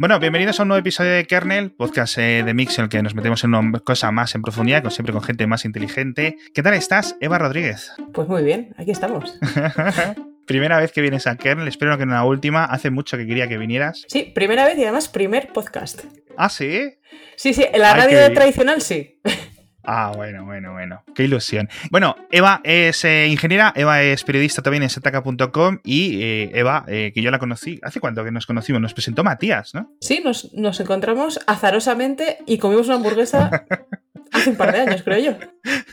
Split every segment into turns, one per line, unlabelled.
Bueno, bienvenidos a un nuevo episodio de Kernel, podcast eh, de Mix en el que nos metemos en una cosa más en profundidad, con, siempre con gente más inteligente. ¿Qué tal estás, Eva Rodríguez?
Pues muy bien, aquí estamos.
primera vez que vienes a Kernel, espero que no la última. Hace mucho que quería que vinieras.
Sí, primera vez y además primer podcast.
¿Ah, sí?
Sí, sí, en la radio tradicional sí.
Ah, bueno, bueno, bueno. Qué ilusión. Bueno, Eva es eh, ingeniera, Eva es periodista también en setaca.com y eh, Eva, eh, que yo la conocí, ¿hace cuánto que nos conocimos? Nos presentó Matías, ¿no?
Sí, nos, nos encontramos azarosamente y comimos una hamburguesa hace un par de años, creo yo.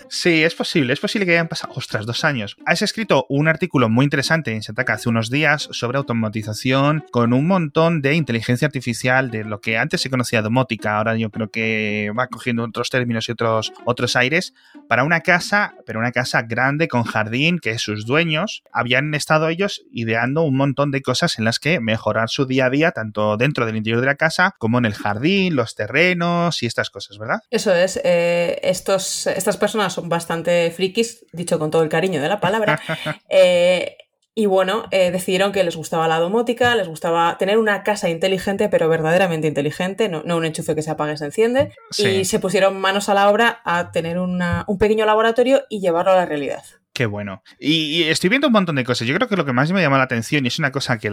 Sí, es posible, es posible que hayan pasado, ostras, dos años. Has escrito un artículo muy interesante en Setaca hace unos días sobre automatización con un montón de inteligencia artificial de lo que antes se conocía domótica, ahora yo creo que va cogiendo otros términos y otros, otros aires, para una casa, pero una casa grande con jardín que sus dueños habían estado ellos ideando un montón de cosas en las que mejorar su día a día, tanto dentro del interior de la casa como en el jardín, los terrenos y estas cosas, ¿verdad?
Eso es. Eh, estos, estas personas son bastante frikis, dicho con todo el cariño de la palabra. Eh, y bueno, eh, decidieron que les gustaba la domótica, les gustaba tener una casa inteligente, pero verdaderamente inteligente, no, un enchufe que se apague y se enciende. Y se pusieron manos a la obra a tener un pequeño laboratorio y llevarlo a la realidad.
Qué bueno. Y, estoy viendo un montón de cosas. Yo creo que lo que más me llama la atención, y es una cosa que,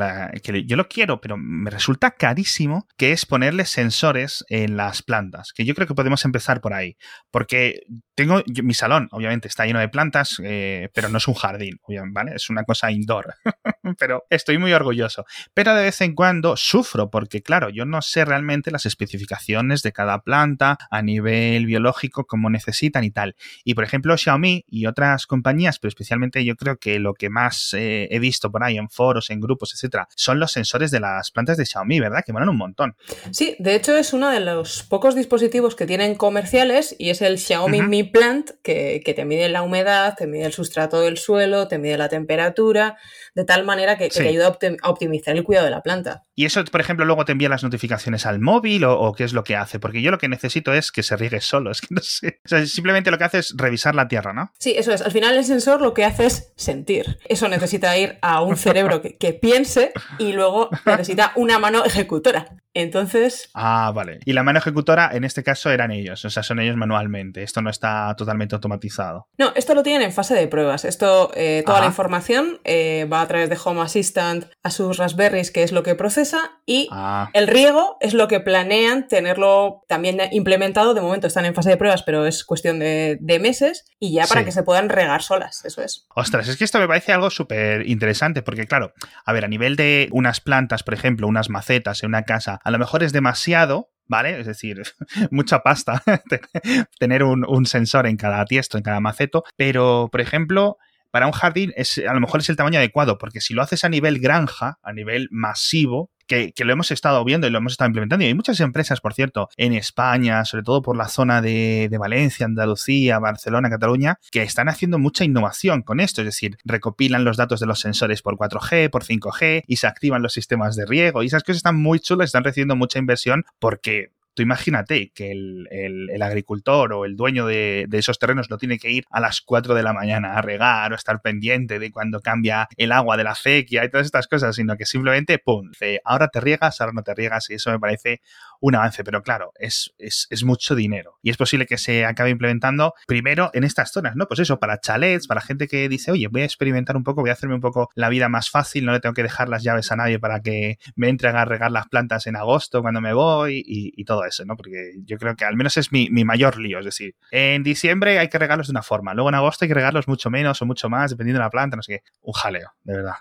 yo lo quiero, pero me resulta carísimo, que es ponerle sensores en las plantas. Que yo creo que podemos empezar por ahí. Porque tengo mi salón, obviamente, está lleno de plantas, eh, pero no es un jardín, ¿vale? Es una cosa indoor. pero estoy muy orgulloso. Pero de vez en cuando sufro, porque claro, yo no sé realmente las especificaciones de cada planta a nivel biológico, cómo necesitan y tal. Y por ejemplo, Xiaomi y otras compañías pero especialmente yo creo que lo que más eh, he visto por ahí en foros, en grupos, etcétera, son los sensores de las plantas de Xiaomi, ¿verdad? Que molan un montón.
Sí, de hecho es uno de los pocos dispositivos que tienen comerciales y es el Xiaomi Mi Plant que, te mide la humedad, te mide el sustrato del suelo, te mide la temperatura, de tal manera que, te ayuda a, optimizar el cuidado de la planta.
¿Y eso, por ejemplo, luego te envía las notificaciones al móvil o, qué es lo que hace? Porque yo lo que necesito es que se riegue solo, es que no sé. O sea, simplemente lo que hace es revisar la tierra, ¿no?
Sí, eso es. Al final el sensor lo que hace es sentir. Eso necesita ir a un cerebro que, piense y luego necesita una mano ejecutora. Entonces.
Ah, vale. Y la mano ejecutora en este caso eran ellos, o sea, son ellos manualmente. Esto no está totalmente automatizado.
No, esto lo tienen en fase de pruebas. Esto, eh, toda la información eh, va a través de Home Assistant a sus Raspberries, que es lo que procesa, y ah. el riego es lo que planean tenerlo también implementado. De momento están en fase de pruebas, pero es cuestión de, meses y ya para que se puedan regar solas. Eso es.
Ostras, es que esto me parece algo súper interesante, porque claro, a ver, a nivel de unas plantas, por ejemplo, unas macetas en una casa, a lo mejor es demasiado, ¿vale? Es decir, mucha pasta tener un, sensor en cada tiesto, en cada maceto, pero, por ejemplo, para un jardín es, a lo mejor es el tamaño adecuado, porque si lo haces a nivel granja, a nivel masivo, que, lo hemos estado viendo y lo hemos estado implementando. Y hay muchas empresas, por cierto, en España, sobre todo por la zona de, Valencia, Andalucía, Barcelona, Cataluña, que están haciendo mucha innovación con esto. Es decir, recopilan los datos de los sensores por 4G, por 5G y se activan los sistemas de riego. Y esas cosas están muy chulas, están recibiendo mucha inversión porque Tú imagínate que el, agricultor o el dueño de, esos terrenos no tiene que ir a las 4 de la mañana a regar o estar pendiente de cuando cambia el agua de la acequia y todas estas cosas, sino que simplemente, pum, ahora te riegas, ahora no te riegas y eso me parece un avance, pero claro, es, es, mucho dinero y es posible que se acabe implementando primero en estas zonas, ¿no? Pues eso, para chalets, para gente que dice, oye, voy a experimentar un poco, voy a hacerme un poco la vida más fácil, no le tengo que dejar las llaves a nadie para que me entren a regar las plantas en agosto cuando me voy y todo eso, ¿no? Porque yo creo que al menos es mi, mayor lío. Es decir, en diciembre hay que regarlos de una forma, luego en agosto hay que regarlos mucho menos o mucho más, dependiendo de la planta, no sé qué. Un jaleo, de verdad.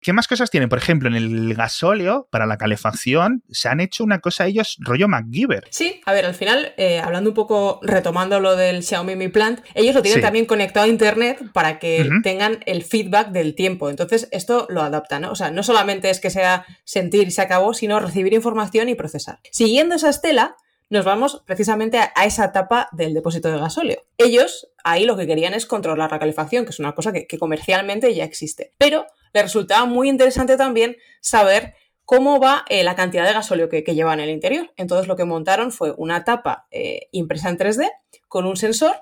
¿Qué más cosas tienen? Por ejemplo, en el gasóleo, para la calefacción, se han hecho una cosa ellos rollo MacGyver.
Sí, a ver, al final, eh, hablando un poco, retomando lo del Xiaomi Mi Plant, ellos lo tienen también conectado a Internet para que tengan el feedback del tiempo. Entonces, esto lo adapta, ¿no? O sea, no solamente es que sea sentir y se acabó, sino recibir información y procesar. Siguiendo esa estela, nos vamos precisamente a, esa etapa del depósito de gasóleo. Ellos ahí lo que querían es controlar la calefacción, que es una cosa que, comercialmente ya existe. Pero les resultaba muy interesante también saber cómo va eh, la cantidad de gasóleo que, lleva en el interior. Entonces lo que montaron fue una tapa eh, impresa en 3D con un sensor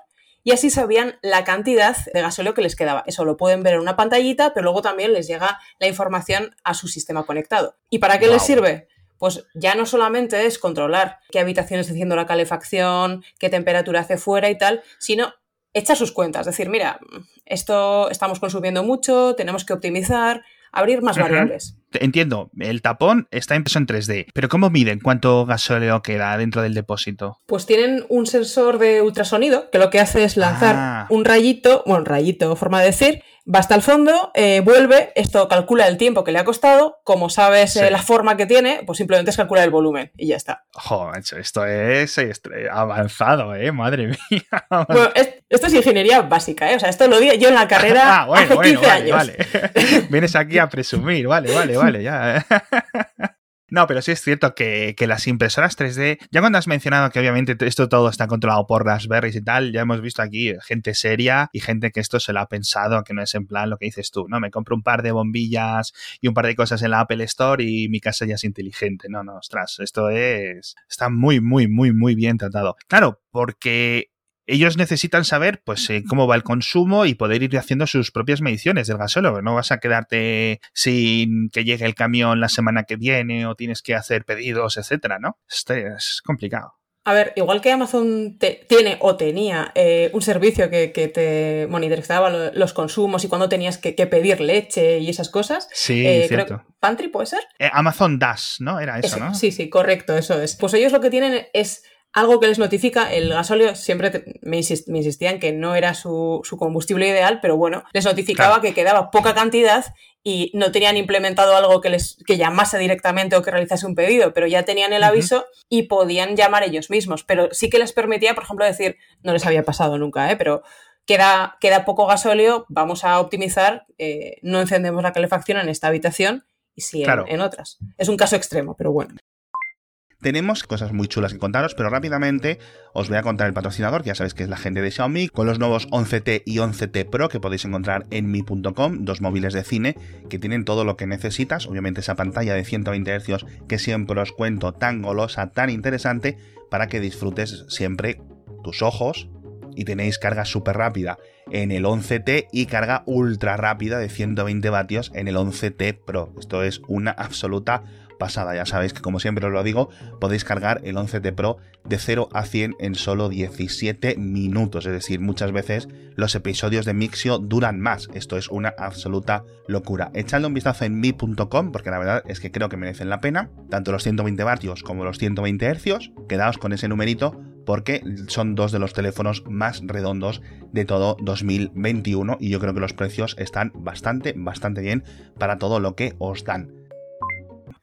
y así sabían la cantidad de gasóleo que les quedaba. Eso lo pueden ver en una pantallita, pero luego también les llega la información a su sistema conectado. ¿Y para qué les sirve? Pues ya no solamente es controlar qué habitación está haciendo la calefacción, qué temperatura hace fuera y tal, sino echar sus cuentas, decir, mira, esto estamos consumiendo mucho, tenemos que optimizar, abrir más variables.
Entiendo, el tapón está impreso en 3D, pero ¿cómo miden cuánto gasóleo queda dentro del depósito?
Pues tienen un sensor de ultrasonido que lo que hace es lanzar ah. un rayito, bueno, un rayito, forma de decir, va hasta el fondo, eh, vuelve, esto calcula el tiempo que le ha costado, como sabes eh, la forma que tiene, pues simplemente es calcular el volumen y ya está.
Joder, esto es, avanzado, ¿eh? Madre mía.
Bueno, esto es ingeniería básica, ¿eh? O sea, esto lo di yo en la carrera ah, hace 15 años.
Vale. Vienes aquí a presumir, vale, vale, vale, ya. No, pero sí es cierto que, las impresoras 3D, ya cuando has mencionado que obviamente esto todo está controlado por Raspberry y tal, ya hemos visto aquí gente seria y gente que esto se lo ha pensado, que no es en plan lo que dices tú, ¿no? Me compro un par de bombillas y un par de cosas en la Apple Store y mi casa ya es inteligente. No, no, ostras, esto es. Está muy, muy, muy, muy bien tratado. Claro, porque ellos necesitan saber pues eh, cómo va el consumo y poder ir haciendo sus propias mediciones del gasóleo. No vas a quedarte sin que llegue el camión la semana que viene o tienes que hacer pedidos, etcétera, ¿no? Este es complicado.
A ver, igual que Amazon tiene o tenía eh, un servicio que, te monitorizaba los consumos y cuando tenías que, pedir leche y esas cosas.
Sí, eh, cierto.
¿Pantry puede ser?
Amazon Dash, ¿no? Era eso, ¿no?
Sí, sí, correcto, eso es. Pues ellos lo que tienen es algo que les notifica, el gasóleo siempre me, insistían que no era su, combustible ideal, pero bueno, les notificaba que quedaba poca cantidad y no tenían implementado algo que les que llamase directamente o que realizase un pedido, pero ya tenían el aviso y podían llamar ellos mismos. Pero sí que les permitía, por ejemplo, decir, no les había pasado nunca, ¿eh? pero queda, queda poco gasóleo, vamos a optimizar, eh, no encendemos la calefacción en esta habitación y sí en otras. Es un caso extremo, pero bueno.
Tenemos cosas muy chulas que contaros, pero rápidamente os voy a contar el patrocinador, que ya sabéis que es la gente de Xiaomi, con los nuevos 11T y 11T Pro que podéis encontrar en mi.com, dos móviles de cine que tienen todo lo que necesitas, obviamente esa pantalla de 120 Hz que siempre os cuento tan golosa, tan interesante, para que disfrutes siempre tus ojos y tenéis carga súper rápida en el 11T y carga ultra rápida de 120 vatios en el 11T Pro. Esto es una absoluta pasada. Ya sabéis que como siempre os lo digo, podéis cargar el 11T Pro de 0 a 100 en solo 17 minutos. Es decir, muchas veces los episodios de Mixio duran más. Esto es una absoluta locura. Echadle un vistazo en mi.com porque la verdad es que creo que merecen la pena. Tanto los 120 vatios como los 120 hercios. Quedaos con ese numerito porque son dos de los teléfonos más redondos de todo 2021 y yo creo que los precios están bastante, bastante bien para todo lo que os dan.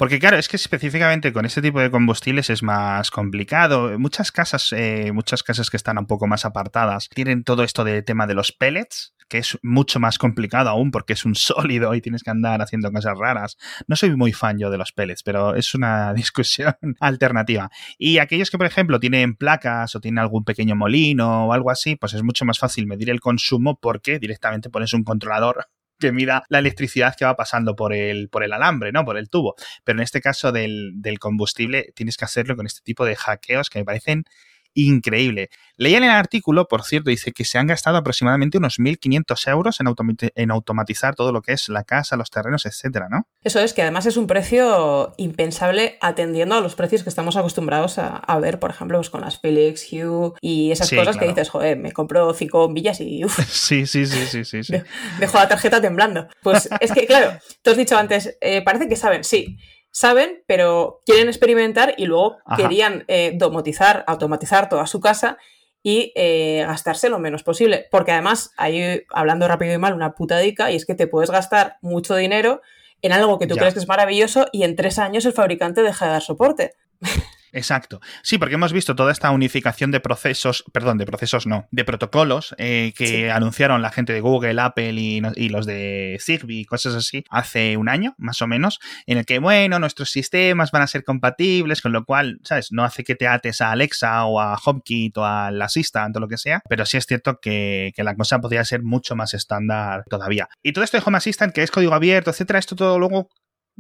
Porque claro, es que específicamente con este tipo de combustibles es más complicado. Muchas casas, eh, muchas casas que están un poco más apartadas, tienen todo esto de tema de los pellets, que es mucho más complicado aún porque es un sólido y tienes que andar haciendo cosas raras. No soy muy fan yo de los pellets, pero es una discusión alternativa. Y aquellos que, por ejemplo, tienen placas o tienen algún pequeño molino o algo así, pues es mucho más fácil medir el consumo porque directamente pones un controlador que mida la electricidad que va pasando por el, por el alambre, ¿no? Por el tubo. Pero en este caso del, del combustible tienes que hacerlo con este tipo de hackeos que me parecen increíble. Leía en el artículo, por cierto, dice que se han gastado aproximadamente unos 1.500 euros en, automatizar todo lo que es la casa, los terrenos, etcétera, ¿no?
Eso es, que además es un precio impensable atendiendo a los precios que estamos acostumbrados a, ver, por ejemplo, pues con las Felix, Hue y esas cosas que dices, joder, me compro cinco bombillas y uff.
Sí, sí, sí, sí, sí, sí.
Dejo la tarjeta temblando. Pues es que, claro, tú has dicho antes, eh, parece que saben, sí saben, pero quieren experimentar y luego querían eh, domotizar, automatizar toda su casa y eh, gastarse lo menos posible. Porque además, ahí hablando rápido y mal, una putadica, y es que te puedes gastar mucho dinero en algo que tú crees que es maravilloso y en tres años el fabricante deja de dar soporte.
Exacto. Sí, porque hemos visto toda esta unificación de procesos, perdón, de procesos no, de protocolos eh, que anunciaron la gente de Google, Apple y, los de Zigbee y cosas así hace un año, más o menos, en el que, bueno, nuestros sistemas van a ser compatibles, con lo cual, ¿sabes? No hace que te ates a Alexa o a HomeKit o al Assistant o lo que sea, pero sí es cierto que, que la cosa podría ser mucho más estándar todavía. Y todo esto de Home Assistant, que es código abierto, etcétera, esto todo luego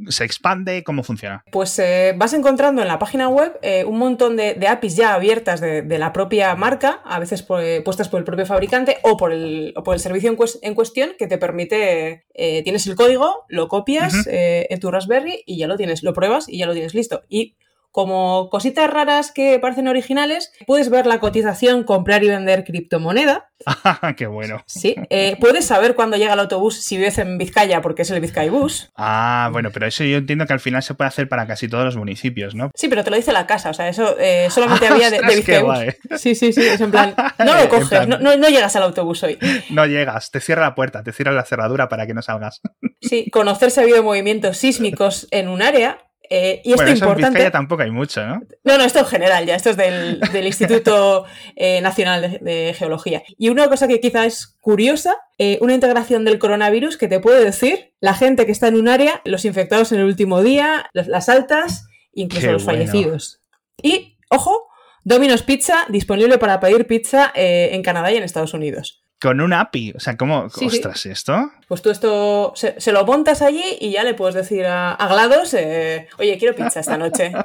¿Se expande? ¿Cómo funciona?
Pues eh, vas encontrando en la página web eh, un montón de, APIs ya abiertas de, la propia marca, a veces eh, puestas por el propio fabricante o por el, por el servicio en, cuestión, que te permite, tienes el código, lo copias en tu Raspberry y ya lo tienes, lo pruebas y ya lo tienes listo. Y como cositas raras que parecen originales, puedes ver la cotización, comprar y vender criptomoneda.
¡Qué bueno!
Sí, eh, puedes saber cuándo llega el autobús si vives en Vizcaya porque es el Vizcaibus.
Ah, bueno, pero eso yo entiendo que al final se puede hacer para casi todos los municipios, ¿no?
Sí, pero te lo dice la casa, o sea, eso eh, solamente había de, de Vizcaibus. Sí, sí, sí, es en plan, no lo coges, no, no, llegas al autobús hoy.
No llegas, te cierra la puerta, te cierra la cerradura para que no salgas.
Sí, conocer si ha habido movimientos sísmicos en un área eh, y esto
eso importante. En tampoco hay mucho, ¿no?
No, no, esto en general ya, esto es del, Instituto eh, Nacional de, Geología. Y una cosa que quizá es curiosa, eh, una integración del coronavirus que te puede decir la gente que está en un área, los infectados en el último día, las, altas, incluso los fallecidos. Y, ojo, Domino's Pizza disponible para pedir pizza en Canadá y en Estados Unidos.
Con un API. O sea, ¿cómo? ostras, ¿esto?
Pues tú esto se, lo montas allí y ya le puedes decir a, GLaDOS, eh, oye, quiero pizza esta noche.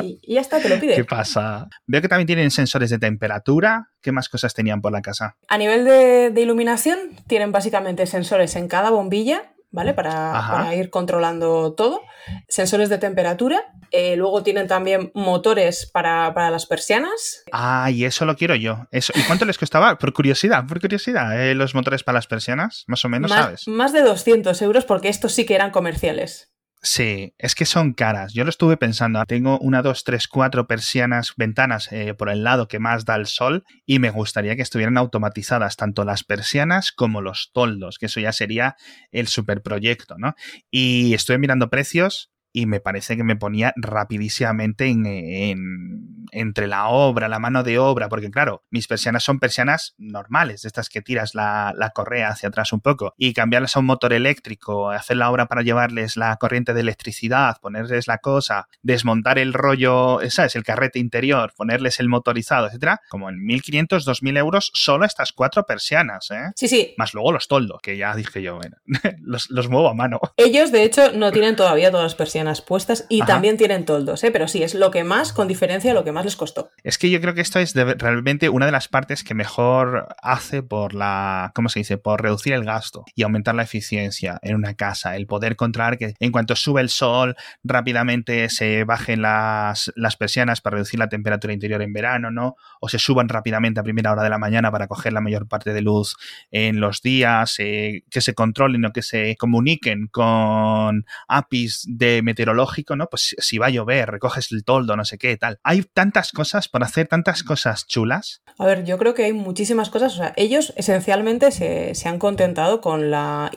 Y, ya está, te lo pide.
¿Qué pasa? Veo que también tienen sensores de temperatura. ¿Qué más cosas tenían por la casa?
A nivel de, de iluminación, tienen básicamente sensores en cada bombilla ¿vale? Para, ir controlando todo. Sensores de temperatura. Eh, luego tienen también motores para, las persianas.
Ah, y eso lo quiero yo. Eso. ¿Y cuánto les costaba? Por curiosidad, por curiosidad, eh, los motores para las persianas, más o menos, ¿sabes?
Más de 200 euros porque estos sí que eran comerciales.
Sí, es que son caras. Yo lo estuve pensando. Tengo una, dos, tres, cuatro persianas, ventanas eh, por el lado que más da el sol y me gustaría que estuvieran automatizadas tanto las persianas como los toldos, que eso ya sería el superproyecto, ¿no? Y estuve mirando precios y me parece que me ponía rapidísimamente en, entre la obra, la mano de obra, porque claro, mis persianas son persianas normales, de estas que tiras la, correa hacia atrás un poco, y cambiarlas a un motor eléctrico, hacer la obra para llevarles la corriente de electricidad, ponerles la cosa, desmontar el rollo, ¿sabes? El carrete interior, ponerles el motorizado, etcétera, como en 1.500, 2.000 euros solo estas cuatro persianas, ¿eh?
Sí, sí.
Más luego los toldos, que ya dije yo, bueno, los, los muevo a mano.
Ellos, de hecho, no tienen todavía todas las persianas puestas y también tienen toldos, ¿eh? pero sí, es lo que más, con diferencia, lo que más les costó.
Es que yo creo que esto es realmente una de las partes que mejor hace por la, ¿cómo se dice? Por reducir el gasto y aumentar la eficiencia en una casa, el poder controlar que en cuanto sube el sol rápidamente se bajen las, las persianas para reducir la temperatura interior en verano, ¿no? O se suban rápidamente a primera hora de la mañana para coger la mayor parte de luz en los días, eh, que se controlen o que se comuniquen con APIs de meteorológico, ¿no? Pues si va a llover, recoges el toldo, no sé qué, tal. Hay tantas cosas para hacer, tantas cosas chulas.
A ver, yo creo que hay muchísimas cosas. O sea, ellos esencialmente se, han contentado con la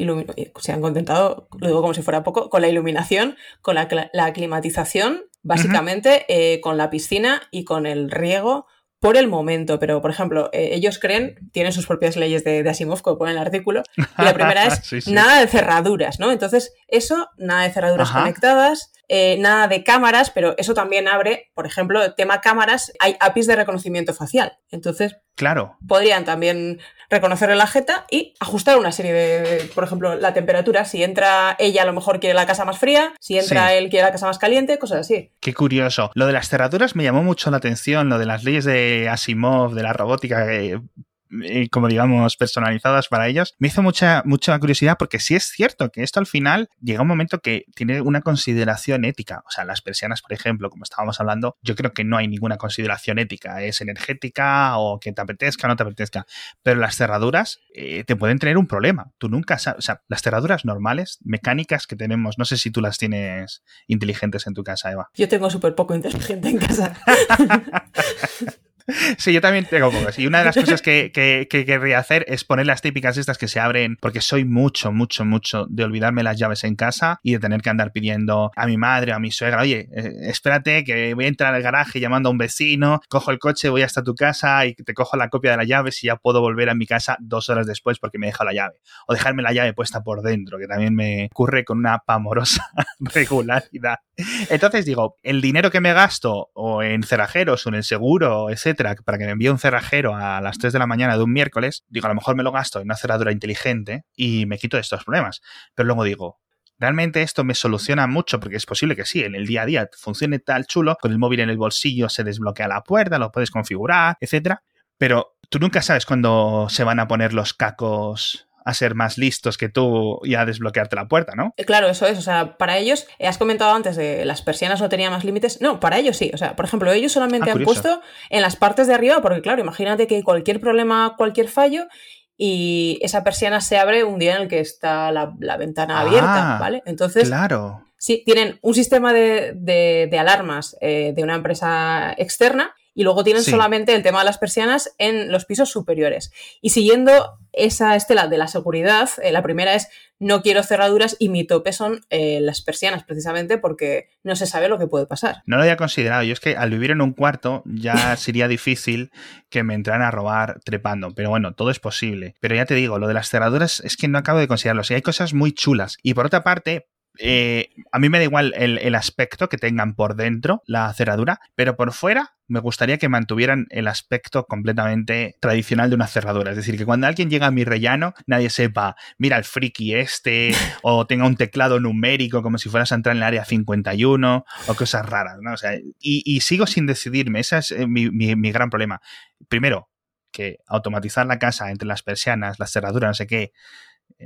se han contentado, lo digo como si fuera poco, con la iluminación, con la, climatización, básicamente, eh, con la piscina y con el riego por el momento, pero por ejemplo, eh, ellos creen, tienen sus propias leyes de, Asimov, como pone el artículo, y la primera es nada de cerraduras, ¿no? Entonces, eso, nada de cerraduras conectadas, eh, nada de cámaras, pero eso también abre, por ejemplo, el tema cámaras, hay APIs de reconocimiento facial. Entonces,
claro.
podrían también reconocerle la jeta y ajustar una serie de, por ejemplo, la temperatura. Si entra ella, a lo mejor quiere la casa más fría, si entra él, quiere la casa más caliente, cosas así.
Qué curioso. Lo de las cerraduras me llamó mucho la atención, lo de las leyes de Asimov, de la robótica, eh, como digamos, personalizadas para ellos, me hizo mucha, mucha curiosidad porque sí es cierto que esto al final llega un momento que tiene una consideración ética. O sea, las persianas, por ejemplo, como estábamos hablando, yo creo que no hay ninguna consideración ética. Es energética o que te apetezca o no te apetezca. Pero las cerraduras eh, te pueden tener un problema. Tú nunca sabes. O sea, las cerraduras normales, mecánicas que tenemos, no sé si tú las tienes inteligentes en tu casa, Eva.
Yo tengo súper poco inteligente en casa.
Sí, yo también tengo pocos. Y una de las cosas que, que, querría hacer es poner las típicas estas que se abren, porque soy mucho, mucho, mucho de olvidarme las llaves en casa y de tener que andar pidiendo a mi madre o a mi suegra, oye, eh, espérate que voy a entrar al garaje llamando a un vecino, cojo el coche, voy hasta tu casa y te cojo la copia de la llave y ya puedo volver a mi casa dos horas después porque me deja la llave. O dejarme la llave puesta por dentro, que también me ocurre con una pamorosa regularidad. Entonces digo, el dinero que me gasto o en cerrajeros o en el seguro, etcétera, para que me envíe un cerrajero a las 3 de la mañana de un miércoles, digo, a lo mejor me lo gasto en una cerradura inteligente y me quito de estos problemas. Pero luego digo, realmente esto me soluciona mucho, porque es posible que sí, en el día a día funcione tal chulo, con el móvil en el bolsillo se desbloquea la puerta, lo puedes configurar, etcétera. Pero tú nunca sabes cuándo se van a poner los cacos a ser más listos que tú y a desbloquearte la puerta, ¿no?
Eh, claro, eso es. O sea, para ellos, eh, has comentado antes de las persianas no tenían más límites. No, para ellos sí. O sea, por ejemplo, ellos solamente ah, han puesto en las partes de arriba, porque claro, imagínate que cualquier problema, cualquier fallo, y esa persiana se abre un día en el que está la, ventana abierta, ah, ¿vale? Entonces.
Claro.
Sí, tienen un sistema de, alarmas eh, de una empresa externa y luego tienen solamente el tema de las persianas en los pisos superiores. Y siguiendo esa estela de la seguridad, eh, la primera es no quiero cerraduras y mi tope son eh, las persianas, precisamente porque no se sabe lo que puede pasar.
No lo había considerado. Yo es que al vivir en un cuarto ya sería difícil que me entraran a robar trepando. Pero bueno, todo es posible. Pero ya te digo, lo de las cerraduras es que no acabo de considerarlo. O hay cosas muy chulas. Y por otra parte, eh, a mí me da igual el, aspecto que tengan por dentro, la cerradura, pero por fuera me gustaría que mantuvieran el aspecto completamente tradicional de una cerradura. Es decir, que cuando alguien llega a mi rellano, nadie sepa, mira el friki este, o tenga un teclado numérico como si fueras a entrar en el área 51, o cosas raras, ¿no? O sea, y, sigo sin decidirme, ese es eh, mi, mi gran problema. Primero, que automatizar la casa entre las persianas, las cerraduras, no sé qué,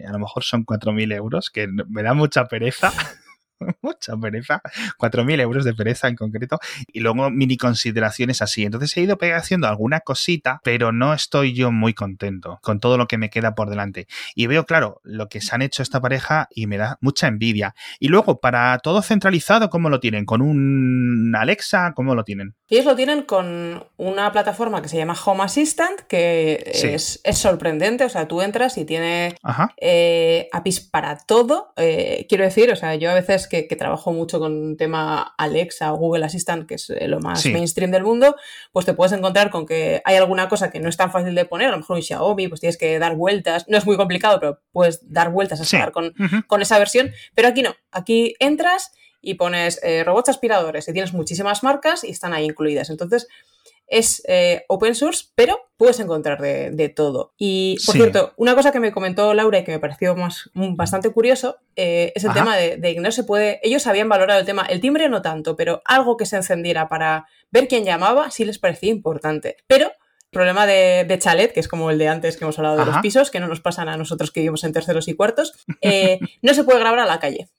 a lo mejor son 4.000 euros, que me da mucha pereza. mucha pereza, 4.000 euros de pereza en concreto, y luego mini consideraciones así. Entonces he ido haciendo alguna cosita, pero no estoy yo muy contento con todo lo que me queda por delante. Y veo, claro, lo que se han hecho esta pareja y me da mucha envidia. Y luego, para todo centralizado, ¿cómo lo tienen? ¿Con un Alexa? ¿Cómo lo tienen?
Ellos lo tienen con una plataforma que se llama Home Assistant, que es, sorprendente. O sea, tú entras y tiene eh, APIs para todo. Eh, quiero decir, o sea, yo a veces que, trabajo mucho con un tema Alexa o Google Assistant, que es eh, lo más mainstream del mundo, pues te puedes encontrar con que hay alguna cosa que no es tan fácil de poner, a lo mejor un Xiaomi, pues tienes que dar vueltas, no es muy complicado, pero puedes dar vueltas a sacar con, con esa versión, pero aquí no, aquí entras y pones eh, robots aspiradores y tienes muchísimas marcas y están ahí incluidas. Entonces, es eh, open source, pero puedes encontrar de, todo. Y, por cierto, una cosa que me comentó Laura y que me pareció más, mm, bastante curioso eh, es el tema de, que no se puede. Ellos habían valorado el tema, el timbre no tanto, pero algo que se encendiera para ver quién llamaba sí les parecía importante. Pero problema de, chalet, que es como el de antes que hemos hablado de los pisos, que no nos pasan a nosotros que vivimos en terceros y cuartos, eh, no se puede grabar a la calle.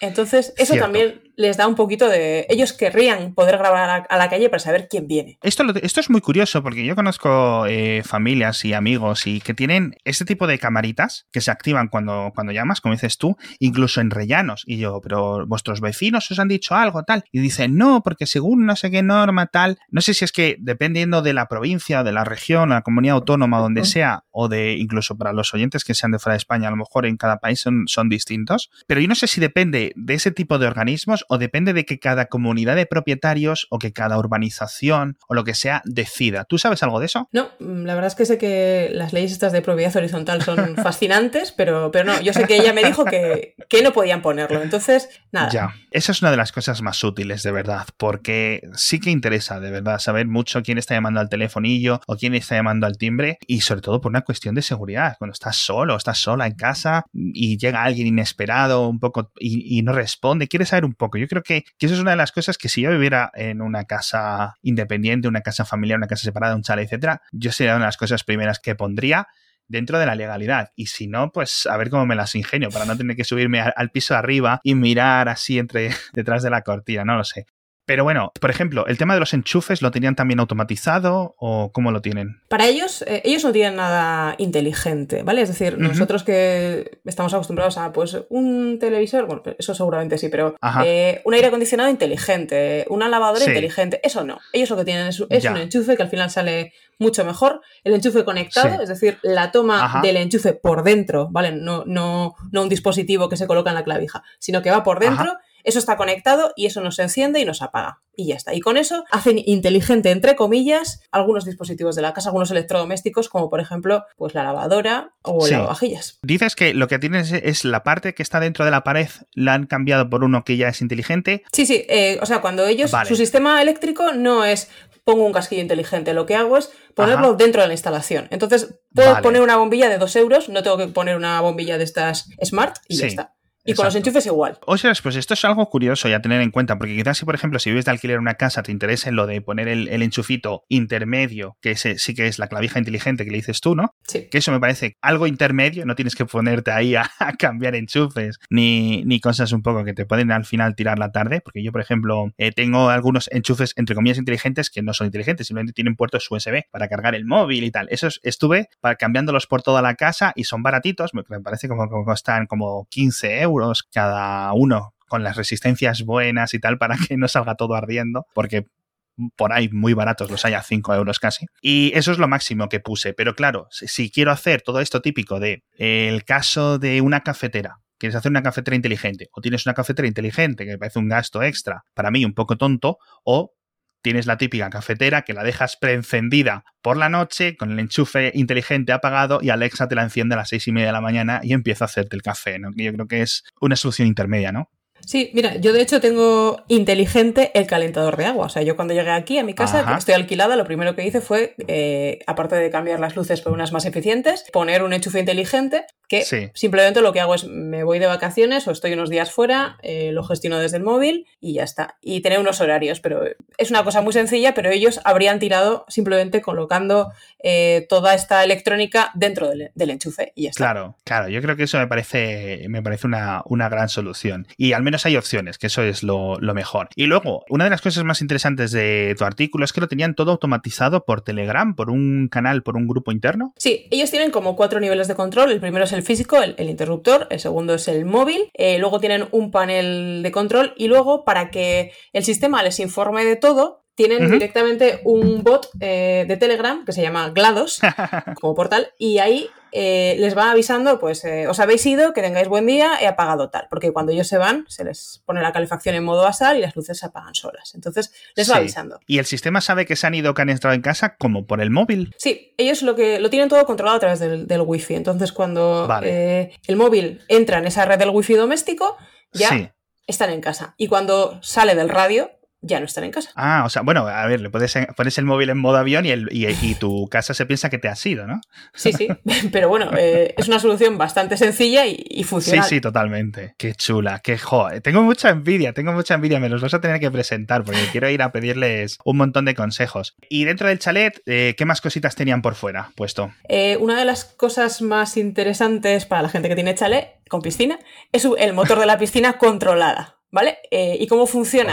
Entonces, eso también les da un poquito de... Ellos querrían poder grabar a la, calle para saber quién viene.
Esto, esto es muy curioso porque yo conozco eh, familias y amigos y que tienen este tipo de camaritas que se activan cuando, cuando llamas, como dices tú, incluso en rellanos. Y yo, pero vuestros vecinos os han dicho algo tal. Y dicen, no, porque según no sé qué norma tal, no sé si es que dependiendo de la provincia, de la región, la comunidad autónoma, donde sea, o de incluso para los oyentes que sean de fuera de España, a lo mejor en cada país son, son distintos. Pero yo no sé si depende de ese tipo de organismos o depende de que cada comunidad de propietarios o que cada urbanización o lo que sea decida. ¿Tú sabes algo de eso?
No, mm, la verdad es que sé que las leyes estas de propiedad horizontal son fascinantes, pero, pero no, yo sé que ella me dijo que, que no podían ponerlo. Entonces, nada.
Ya, esa es una de las cosas más útiles, de verdad, porque sí que interesa, de verdad, saber mucho quién está llamando al telefonillo o quién está llamando al timbre y sobre todo por una cuestión de seguridad. Cuando estás solo, estás sola en casa y llega alguien inesperado un poco y, y no responde, quieres saber un poco. Yo creo que, eso es una de las cosas que si yo viviera en una casa independiente, una casa familiar, una casa separada, un chalet, etcétera, yo sería una de las cosas primeras que pondría dentro de la legalidad. Y si no, pues a ver cómo me las ingenio para no tener que subirme al piso arriba y mirar así entre detrás de la cortina, no lo sé. Pero bueno, por ejemplo, el tema de los enchufes, ¿lo tenían también automatizado o cómo lo tienen?
Para ellos, eh, ellos no tienen nada inteligente, ¿vale? Es decir, nosotros que estamos acostumbrados a, pues, un televisor, bueno, eso seguramente sí, pero eh, un aire acondicionado inteligente, una lavadora inteligente, eso no. Ellos lo que tienen es, un enchufe que al final sale mucho mejor. El enchufe conectado, es decir, la toma del enchufe por dentro, ¿vale? No, no, no un dispositivo que se coloca en la clavija, sino que va por dentro. Eso está conectado y eso nos enciende y nos apaga. Y ya está. Y con eso hacen inteligente, entre comillas, algunos dispositivos de la casa, algunos electrodomésticos, como por ejemplo, pues la lavadora o el lavavajillas.
Dices que lo que tienes es la parte que está dentro de la pared, la han cambiado por uno que ya es inteligente.
Sí, sí. Eh, o sea, cuando ellos, su sistema eléctrico no es pongo un casquillo inteligente. Lo que hago es ponerlo dentro de la instalación. Entonces, puedo poner una bombilla de dos euros, no tengo que poner una bombilla de estas smart y ya está. Y con los enchufes igual.
O sea, pues esto es algo curioso ya tener en cuenta, porque quizás si, por ejemplo, si vives de alquiler una casa, te interesa lo de poner el, enchufito intermedio, que ese sí que es la clavija inteligente que le dices tú, ¿no?
Sí.
Que eso me parece algo intermedio, no tienes que ponerte ahí a, cambiar enchufes ni, ni, cosas un poco que te pueden al final tirar la tarde, porque yo, por ejemplo, eh, tengo algunos enchufes, entre comillas, inteligentes que no son inteligentes, simplemente tienen puertos USB para cargar el móvil y tal. Esos estuve para, cambiándolos por toda la casa y son baratitos, me, parece como que costan como 15 euros cada uno con las resistencias buenas y tal para que no salga todo ardiendo, porque por ahí muy baratos los hay a 5 euros casi. Y eso es lo máximo que puse. Pero claro, si, quiero hacer todo esto típico de el caso de una cafetera, quieres hacer una cafetera inteligente, o tienes una cafetera inteligente que me parece un gasto extra, para mí un poco tonto, o tienes la típica cafetera que la dejas preencendida por la noche con el enchufe inteligente apagado y Alexa te la enciende a las seis y media de la mañana y empieza a hacerte el café, ¿no? yo creo que es una solución intermedia, ¿no?
Sí, mira, yo de hecho tengo inteligente el calentador de agua. O sea, yo cuando llegué aquí a mi casa, que estoy alquilada, lo primero que hice fue, eh, aparte de cambiar las luces por unas más eficientes, poner un enchufe inteligente que simplemente lo que hago es me voy de vacaciones o estoy unos días fuera, eh, lo gestiono desde el móvil y ya está. Y tener unos horarios, pero es una cosa muy sencilla, pero ellos habrían tirado simplemente colocando eh, toda esta electrónica dentro del, enchufe y ya está.
Claro, claro, yo creo que eso me parece, me parece una, una gran solución. Y al menos hay opciones, que eso es lo, lo mejor. Y luego, una de las cosas más interesantes de tu artículo es que lo tenían todo automatizado por Telegram, por un canal, por un grupo interno.
Sí, ellos tienen como cuatro niveles de control. El primero es el físico, el, interruptor, el segundo es el móvil, eh, luego tienen un panel de control y luego para que el sistema les informe de todo, tienen directamente un bot eh, de Telegram que se llama GLaDOS como portal y ahí eh, les va avisando, pues eh, os habéis ido, que tengáis buen día, he apagado tal, porque cuando ellos se van se les pone la calefacción en modo basal y las luces se apagan solas. Entonces les va avisando.
¿Y el sistema sabe que se han ido, que han entrado en casa, como por el móvil?
Sí, ellos lo que lo tienen todo controlado a través del, del wifi. Entonces cuando el móvil entra en esa red del wifi doméstico, ya están en casa. Y cuando sale del radio, ya no están en casa.
Ah, o sea, bueno, a ver, le puedes pones el móvil en modo avión y, el, y, tu casa se piensa que te has ido, ¿no?
Sí, sí, pero bueno, eh, es una solución bastante sencilla y, y funcional.
Sí, sí, totalmente. Qué chula, qué jo. Tengo mucha envidia, tengo mucha envidia, me los vas a tener que presentar porque quiero ir a pedirles un montón de consejos. Y dentro del chalet, eh, ¿qué más cositas tenían por fuera puesto?
Eh, una de las cosas más interesantes para la gente que tiene chalet con piscina es el motor de la piscina controlada. ¿Vale? Eh, ¿Y cómo funciona?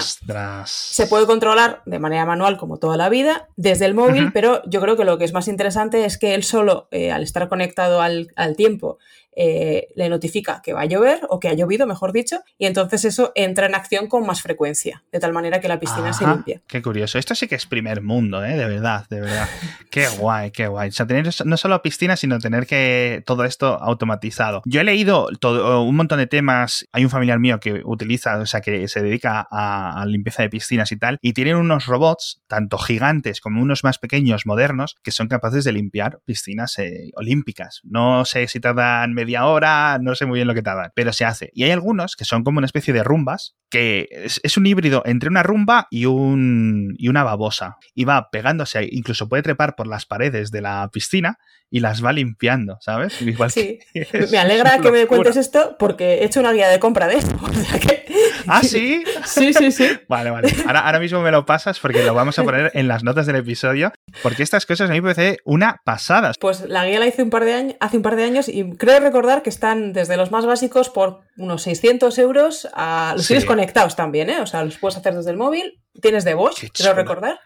Se puede controlar de manera manual como toda la vida desde el móvil, pero yo creo que lo que es más interesante es que él solo, eh, al estar conectado al, al tiempo eh, le notifica que va a llover o que ha llovido, mejor dicho, y entonces eso entra en acción con más frecuencia, de tal manera que la piscina se limpia.
Qué curioso. Esto sí que es primer mundo, ¿eh? De verdad, de verdad. qué guay, qué guay. O sea, tener no solo piscina, sino tener que todo esto automatizado. Yo he leído todo, un montón de temas. Hay un familiar mío que utiliza, sea, que se dedica a, limpieza de piscinas y tal, y tienen unos robots, tanto gigantes como unos más pequeños, modernos, que son capaces de limpiar piscinas eh, olímpicas. No sé si tardan media hora, no sé muy bien lo que tardan, pero se hace. Y hay algunos que son como una especie de rumbas, que es, un híbrido entre una rumba y, un, y una babosa. Y va pegándose, incluso puede trepar por las paredes de la piscina y las va limpiando, ¿sabes?
Igual sí. me alegra que me cuentes esto porque he hecho una guía de compra de esto.
¿Ah, sí?
sí, sí, sí.
Vale, vale. Ahora, ahora mismo me lo pasas porque lo vamos a poner en las notas del episodio porque estas cosas a mí me parece una pasada.
Pues la guía la hice un par de años, hace un par de años y creo recordar que están desde los más básicos por unos 600 euros a los tienes conectados también, ¿eh? O sea, los puedes hacer desde el móvil, tienes de Bosch, creo recordar.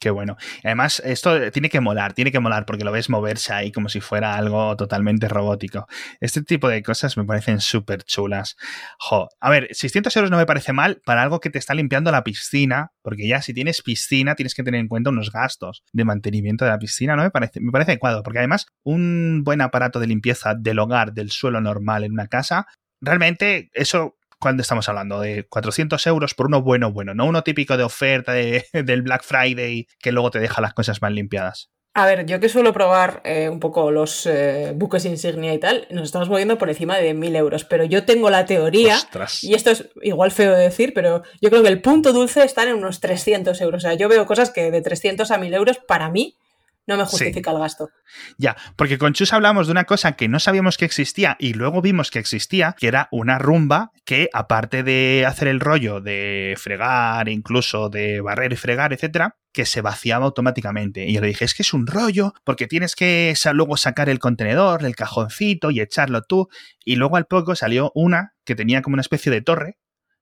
Qué bueno. Además, esto tiene que molar, tiene que molar porque lo ves moverse ahí como si fuera algo totalmente robótico. Este tipo de cosas me parecen súper chulas. Jo. A ver, 600 euros no me parece mal para algo que te está limpiando la piscina, porque ya si tienes piscina tienes que tener en cuenta unos gastos de mantenimiento de la piscina, ¿no? Me parece, me parece adecuado, porque además un buen aparato de limpieza del hogar, del suelo normal en una casa, realmente eso cuando estamos hablando? De 400 euros por uno bueno, bueno, no uno típico de oferta del Black Friday que luego te deja las cosas más limpiadas.
A ver, yo que suelo probar eh, un poco los eh, buques insignia y tal, nos estamos moviendo por encima de 1000 euros, pero yo tengo la teoría, y esto es igual feo de decir, pero yo creo que el punto dulce está en unos 300 euros. O sea, yo veo cosas que de 300 a 1000 euros para mí no me justifica el gasto.
Ya, porque con Chus hablamos de una cosa que no sabíamos que existía y luego vimos que existía, que era una rumba que, aparte de hacer el rollo de fregar, incluso de barrer y fregar, etcétera, que se vaciaba automáticamente. Y yo le dije, es que es un rollo, porque tienes que luego sacar el contenedor, el cajoncito y echarlo tú. Y luego al poco salió una que tenía como una especie de torre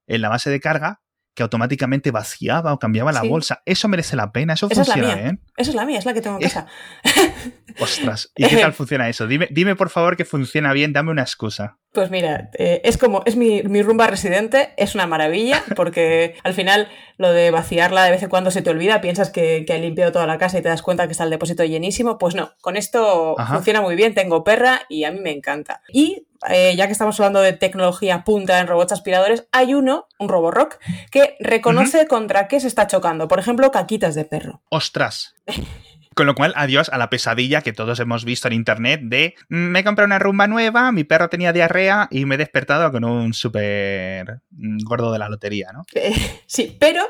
en la base de carga que automáticamente vaciaba o cambiaba la bolsa. Eso merece la pena, eso
Esa
funciona,
es la mía.
¿eh?
Esa es la mía, es la que tengo en casa.
Ostras, ¿y qué tal funciona eso? Dime, dime por favor que funciona bien, dame una excusa.
Pues mira, eh, es como, es mi, rumba residente, es una maravilla, porque al final lo de vaciarla de vez en cuando se te olvida, piensas que, que limpiado toda la casa y te das cuenta que está el depósito llenísimo. Pues no, con esto funciona muy bien, tengo perra y a mí me encanta. Y eh, ya que estamos hablando de tecnología punta en robots aspiradores, hay uno, un Roborock, que reconoce contra qué se está chocando. Por ejemplo, caquitas de perro.
¡Ostras! Con lo cual, adiós a la pesadilla que todos hemos visto en internet de mm, me he comprado una rumba nueva, mi perro tenía diarrea y me he despertado con un súper mm, gordo de la lotería, ¿no?
Eh, sí, pero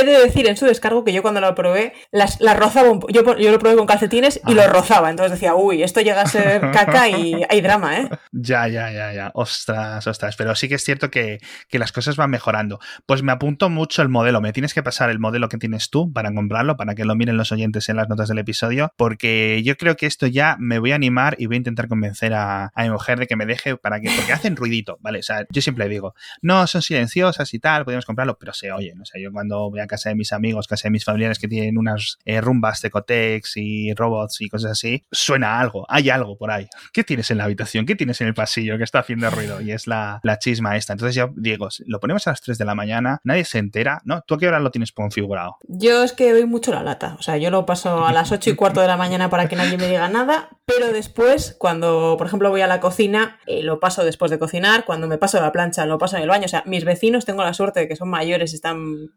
he de decir en su descargo que yo cuando lo probé, las, rozaba un yo, yo lo probé con calcetines y lo rozaba. Entonces decía, uy, esto llega a ser caca y hay drama, ¿eh?
Ya, ya, ya, ya. Ostras, ostras. Pero sí que es cierto que, que, las cosas van mejorando. Pues me apunto mucho el modelo. Me tienes que pasar el modelo que tienes tú para comprarlo, para que lo miren los oyentes en las notas del episodio, porque yo creo que esto ya me voy a animar y voy a intentar convencer a, a mi mujer de que me deje para que, porque hacen ruidito, ¿vale? O sea, yo siempre digo, no, son silenciosas y tal, podemos comprarlo, pero se oyen. O sea, yo cuando a casa de mis amigos, casa de mis familiares que tienen unas eh, rumbas de Cotex y robots y cosas así, suena algo, hay algo por ahí. ¿Qué tienes en la habitación? ¿Qué tienes en el pasillo que está haciendo ruido? Y es la, chisma esta. Entonces yo digo, lo ponemos a las 3 de la mañana, nadie se entera, ¿no? ¿Tú a qué hora lo tienes configurado?
Yo es que doy mucho la lata. O sea, yo lo paso a las 8 y cuarto de la mañana para que nadie me diga nada, pero después, cuando, por ejemplo, voy a la cocina, eh, lo paso después de cocinar, cuando me paso la plancha, lo paso en el baño. O sea, mis vecinos tengo la suerte de que son mayores, están,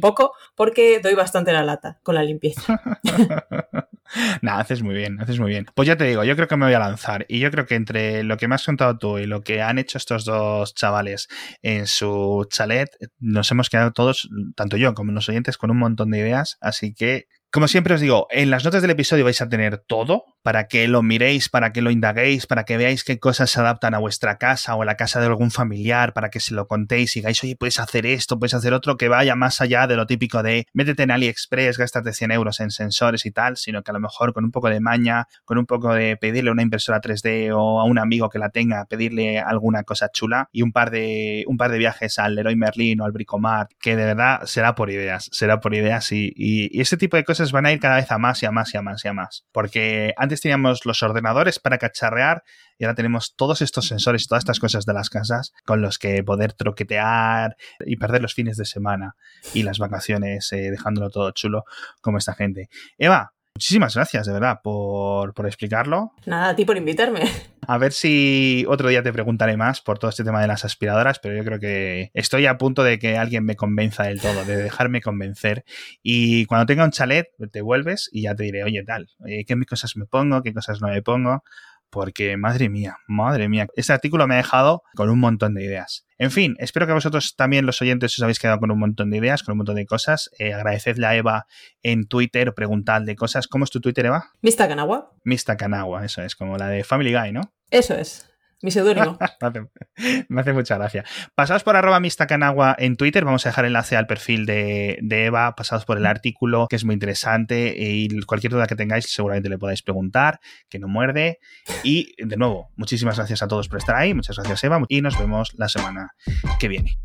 poco, porque doy bastante la lata con la limpieza.
Nada, haces muy bien, haces muy bien. Pues ya te digo, yo creo que me voy a lanzar. Y yo creo que entre lo que me has contado tú y lo que han hecho estos dos chavales en su chalet, nos hemos quedado todos, tanto yo como los oyentes, con un montón de ideas. Así que como siempre os digo, en las notas del episodio vais a tener todo para que lo miréis, para que lo indaguéis, para que veáis qué cosas se adaptan a vuestra casa o a la casa de algún familiar, para que se lo contéis y digáis, oye, puedes hacer esto, puedes hacer otro, que vaya más allá de lo típico de métete en AliExpress, gástate 100 euros en sensores y tal, sino que a lo mejor con un poco de maña, con un poco de pedirle una impresora 3D o a un amigo que la tenga, pedirle alguna cosa chula y un par de, un par de viajes al Leroy Merlin o al Bricomart, que de verdad será por ideas, será por ideas y, y, y ese tipo de cosas van a ir cada vez a más y a más y a más y a más. Porque antes teníamos los ordenadores para cacharrear y ahora tenemos todos estos sensores y todas estas cosas de las casas con los que poder troquetear y perder los fines de semana y las vacaciones eh, dejándolo todo chulo como esta gente. Eva, Muchísimas gracias, de verdad, por, por, explicarlo.
Nada, a ti por invitarme.
A ver si otro día te preguntaré más por todo este tema de las aspiradoras, pero yo creo que estoy a punto de que alguien me convenza del todo, de dejarme convencer. Y cuando tenga un chalet, te vuelves y ya te diré, oye, tal, eh, ¿qué cosas me pongo? ¿Qué cosas no me pongo? Porque madre mía, madre mía, este artículo me ha dejado con un montón de ideas. En fin, espero que vosotros también, los oyentes, os habéis quedado con un montón de ideas, con un montón de cosas. Eh, agradecedle a Eva en Twitter, preguntadle cosas. ¿Cómo es tu Twitter, Eva?
Mista Canagua.
Mista Canagua, eso es, como la de Family Guy, ¿no?
Eso es. Mi seudónimo.
me, hace, mucha gracia. Pasaos por arroba mistacanagua en Twitter. Vamos a dejar enlace al perfil de, de, Eva. Pasaos por el artículo, que es muy interesante. Y cualquier duda que tengáis, seguramente le podáis preguntar, que no muerde. Y de nuevo, muchísimas gracias a todos por estar ahí. Muchas gracias, Eva. Y nos vemos la semana que viene.